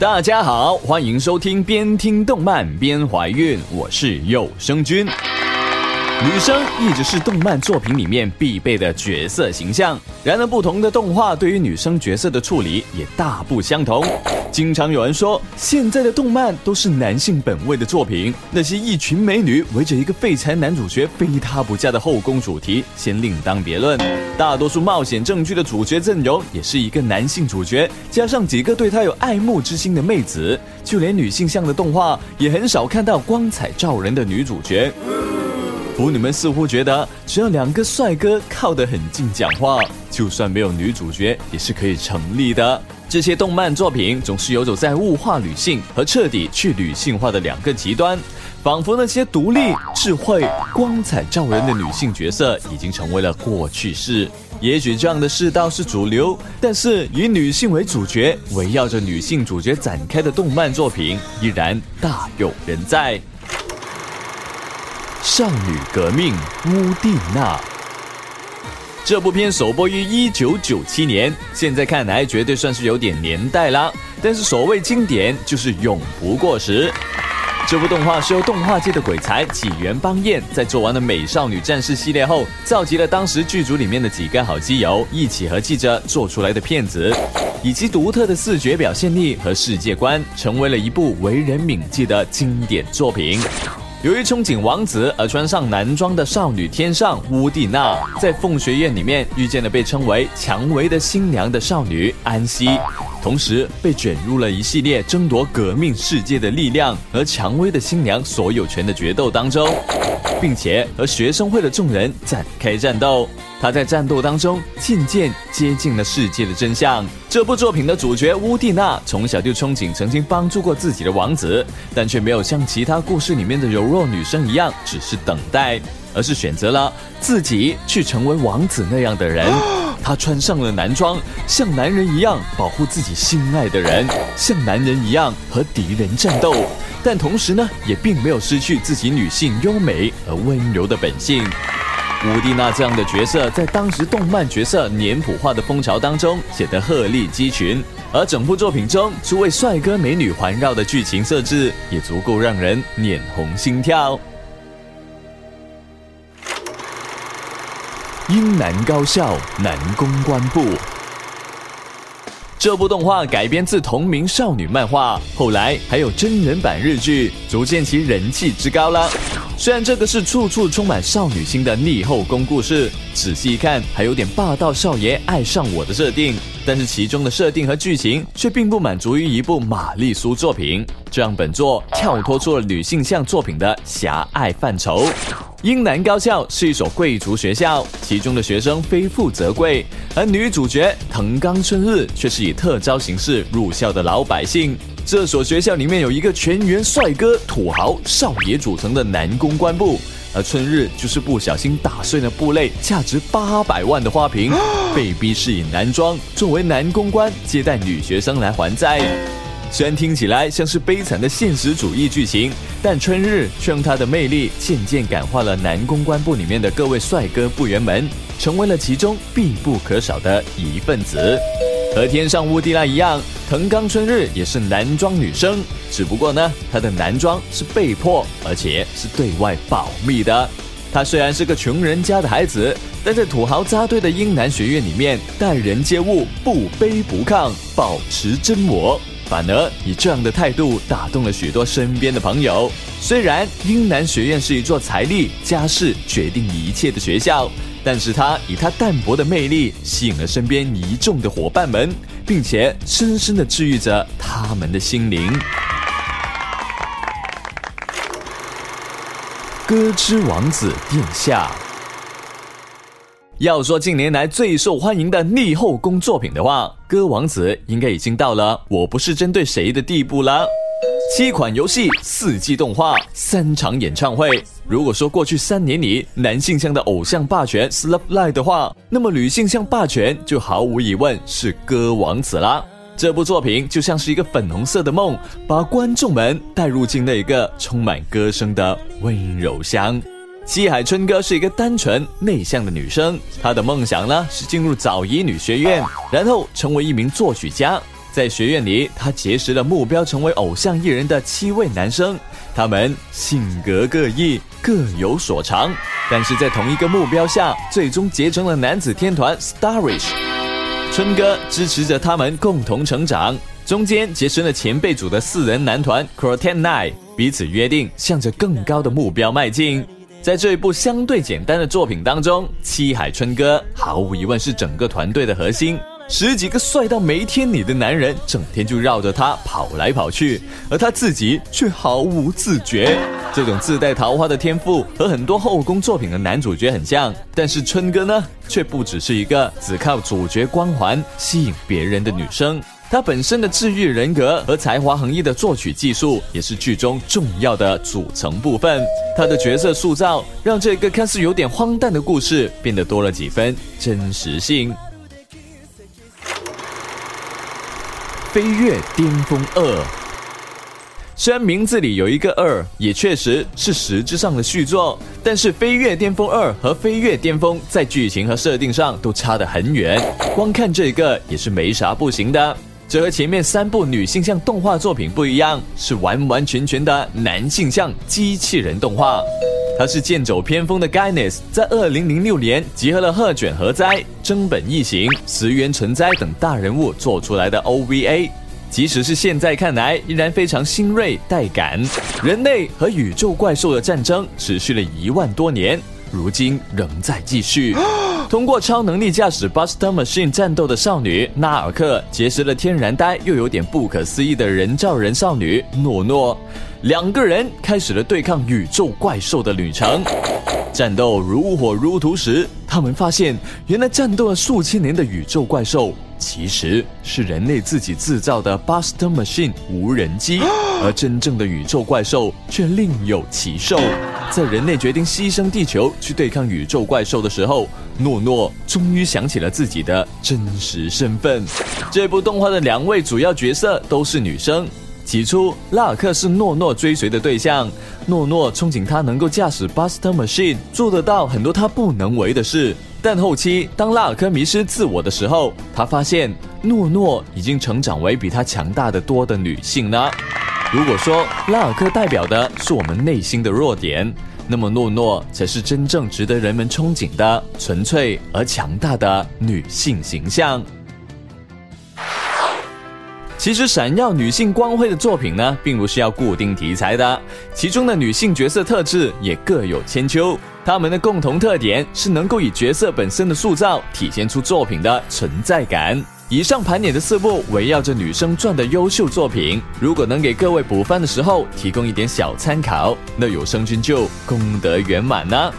大家好，欢迎收听边听动漫边怀孕，我是有声君。女生一直是动漫作品里面必备的角色形象，然而不同的动画对于女生角色的处理也大不相同。经常有人说，现在的动漫都是男性本位的作品，那些一群美女围着一个废柴男主角非他不嫁的后宫主题，先另当别论。大多数冒险正剧的主角阵容也是一个男性主角，加上几个对他有爱慕之心的妹子，就连女性向的动画也很少看到光彩照人的女主角。腐女们似乎觉得，只要两个帅哥靠得很近讲话，就算没有女主角也是可以成立的。这些动漫作品总是游走在物化女性和彻底去女性化的两个极端，仿佛那些独立、智慧、光彩照人的女性角色已经成为了过去式。也许这样的世道是主流，但是以女性为主角、围绕着女性主角展开的动漫作品依然大有人在。少女革命乌蒂娜，这部片首播于一九九七年，现在看来绝对算是有点年代啦。但是所谓经典，就是永不过时。这部动画是由动画界的鬼才纪元邦彦在做完了《美少女战士》系列后，召集了当时剧组里面的几个好基友，一起合计着做出来的片子，以及独特的视觉表现力和世界观，成为了一部为人铭记的经典作品。由于憧憬王子而穿上男装的少女天上乌蒂娜，在凤学院里面遇见了被称为蔷薇的新娘的少女安西，同时被卷入了一系列争夺革命世界的力量和蔷薇的新娘所有权的决斗当中，并且和学生会的众人展开战斗。他在战斗当中渐渐接近了世界的真相。这部作品的主角乌蒂娜从小就憧憬曾经帮助过自己的王子，但却没有像其他故事里面的柔弱女生一样，只是等待，而是选择了自己去成为王子那样的人。她穿上了男装，像男人一样保护自己心爱的人，像男人一样和敌人战斗，但同时呢，也并没有失去自己女性优美而温柔的本性。乌蒂娜这样的角色，在当时动漫角色脸谱化的风潮当中，显得鹤立鸡群。而整部作品中诸位帅哥美女环绕的剧情设置，也足够让人脸红心跳。英男高校男公关部，这部动画改编自同名少女漫画，后来还有真人版日剧，足见其人气之高了。虽然这个是处处充满少女心的逆后宫故事，仔细一看还有点霸道少爷爱上我的设定，但是其中的设定和剧情却并不满足于一部玛丽苏作品，这让本作跳脱出了女性向作品的狭隘范畴。英南高校是一所贵族学校，其中的学生非富则贵，而女主角藤冈春日却是以特招形式入校的老百姓。这所学校里面有一个全员帅哥、土豪、少爷组成的男公关部，而春日就是不小心打碎了部类价值八百万的花瓶，被逼饰演男装作为男公关接待女学生来还债。虽然听起来像是悲惨的现实主义剧情，但春日却用他的魅力渐渐感化了男公关部里面的各位帅哥部员们，成为了其中必不可少的一份子。和天上乌蒂娜一样，藤冈春日也是男装女生，只不过呢，她的男装是被迫，而且是对外保密的。她虽然是个穷人家的孩子，但在土豪扎堆的英男学院里面，待人接物不卑不亢，保持真我，反而以这样的态度打动了许多身边的朋友。虽然英南学院是一座财力、家世决定一切的学校。但是他以他淡泊的魅力吸引了身边一众的伙伴们，并且深深的治愈着他们的心灵。歌之王子殿下，要说近年来最受欢迎的逆后宫作品的话，歌王子应该已经到了我不是针对谁的地步了。七款游戏，四季动画，三场演唱会。如果说过去三年里男性向的偶像霸权是 Love Live 的话，那么女性向霸权就毫无疑问是歌王子啦。这部作品就像是一个粉红色的梦，把观众们带入进那个充满歌声的温柔乡。西海春歌是一个单纯内向的女生，她的梦想呢是进入早乙女学院，然后成为一名作曲家。在学院里，她结识了目标成为偶像艺人的七位男生，他们性格各异，各有所长，但是在同一个目标下，最终结成了男子天团 Starish。春哥支持着他们共同成长，中间结成了前辈组的四人男团 c r o t e n Nine，彼此约定向着更高的目标迈进。在这一部相对简单的作品当中，七海春哥毫无疑问是整个团队的核心。十几个帅到没天理的男人，整天就绕着他跑来跑去，而他自己却毫无自觉。这种自带桃花的天赋和很多后宫作品的男主角很像，但是春哥呢，却不只是一个只靠主角光环吸引别人的女生。他本身的治愈人格和才华横溢的作曲技术，也是剧中重要的组成部分。他的角色塑造，让这个看似有点荒诞的故事，变得多了几分真实性。飞跃巅峰二，虽然名字里有一个二，也确实是实质上的续作，但是飞跃巅峰二和飞跃巅峰在剧情和设定上都差得很远，光看这个也是没啥不行的。这和前面三部女性向动画作品不一样，是完完全全的男性向机器人动画。它是剑走偏锋的 Guinness，在二零零六年集合了鹤卷和哉、真本义行、石原纯哉等大人物做出来的 OVA，即使是现在看来，依然非常新锐带感。人类和宇宙怪兽的战争持续了一万多年，如今仍在继续。通过超能力驾驶 Buster Machine 战斗的少女纳尔克，结识了天然呆又有点不可思议的人造人少女诺诺。两个人开始了对抗宇宙怪兽的旅程，战斗如火如荼时，他们发现，原来战斗了数千年的宇宙怪兽，其实是人类自己制造的 Buster Machine 无人机，而真正的宇宙怪兽却另有其兽。在人类决定牺牲地球去对抗宇宙怪兽的时候，诺诺终于想起了自己的真实身份。这部动画的两位主要角色都是女生。起初，拉尔克是诺诺追随的对象，诺诺憧憬他能够驾驶 Buster Machine，做得到很多他不能为的事。但后期，当拉尔克迷失自我的时候，他发现诺诺已经成长为比他强大的多的女性了。如果说拉尔克代表的是我们内心的弱点，那么诺诺才是真正值得人们憧憬的纯粹而强大的女性形象。其实，闪耀女性光辉的作品呢，并不是要固定题材的，其中的女性角色特质也各有千秋。她们的共同特点是能够以角色本身的塑造，体现出作品的存在感。以上盘点的四部围绕着女生传的优秀作品，如果能给各位补番的时候提供一点小参考，那有声君就功德圆满了。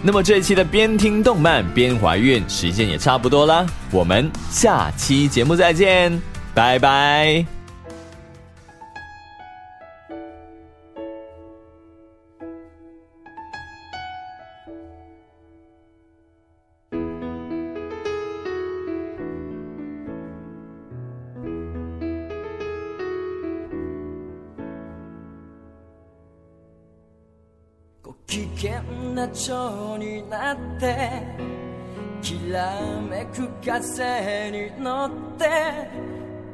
那么这一期的边听动漫边怀孕，时间也差不多了，我们下期节目再见。拜拜。ご機嫌な蝶になってきらめく風に乗って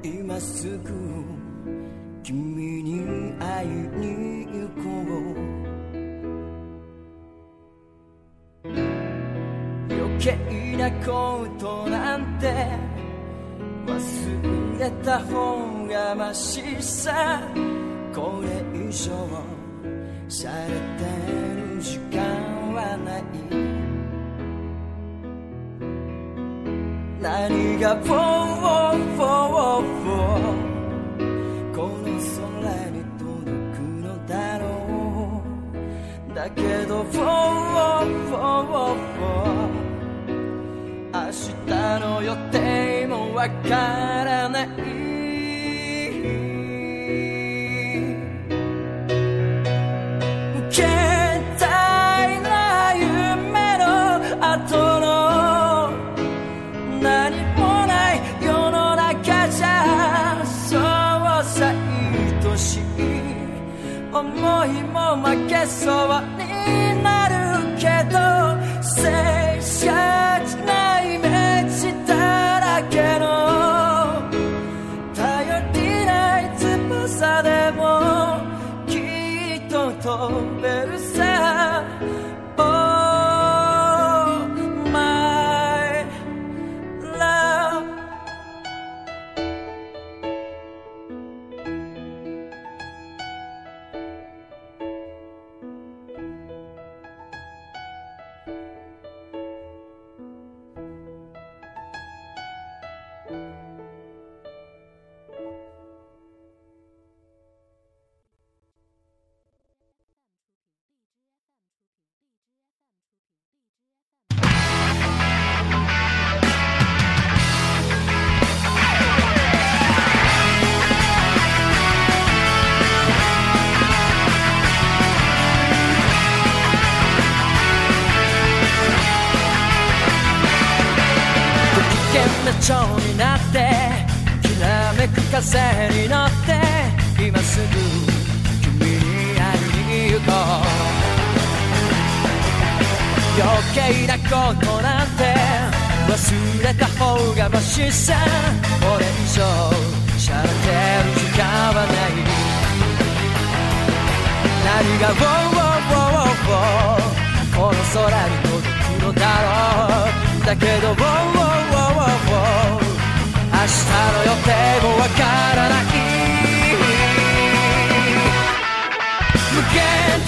今すぐ君に会いに行こう。余計なことなんて忘れた方がましさ。これ以上されてる時間はない何が「フォーフォーフォーフォーこの空に届くのだろう。だけど「フォーフォーフォーフォー明日の予定もわからない。思いも負けそうになるけど静寂険な蝶になってきらめく風に乗って今すぐ君に会いに行こう余計なことなんて忘れた方がマシさ。これ以上しゃれてる時間はない何が「ウォーウォーウォーウォーこの空に届くのだろう。だけど「ウォーウォー日の予定もわからない。無限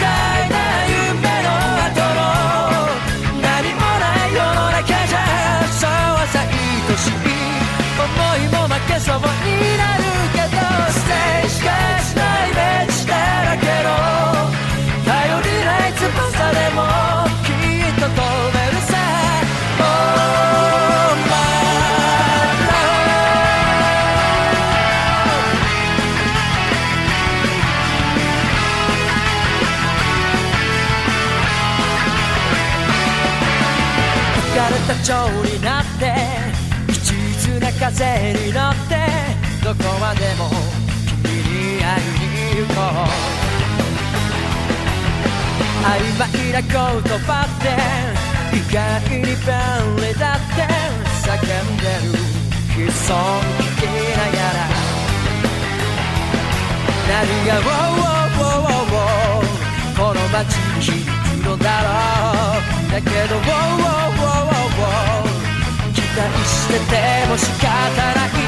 れた蝶になって一途な風に乗ってどこまでも君に会いに行こう曖昧な言葉って意外に便利だって叫んでる悲壮に聞きながら何が「ウォーウォーウォーウォーウォーこの街に響くのだろうだけど「ても仕方ない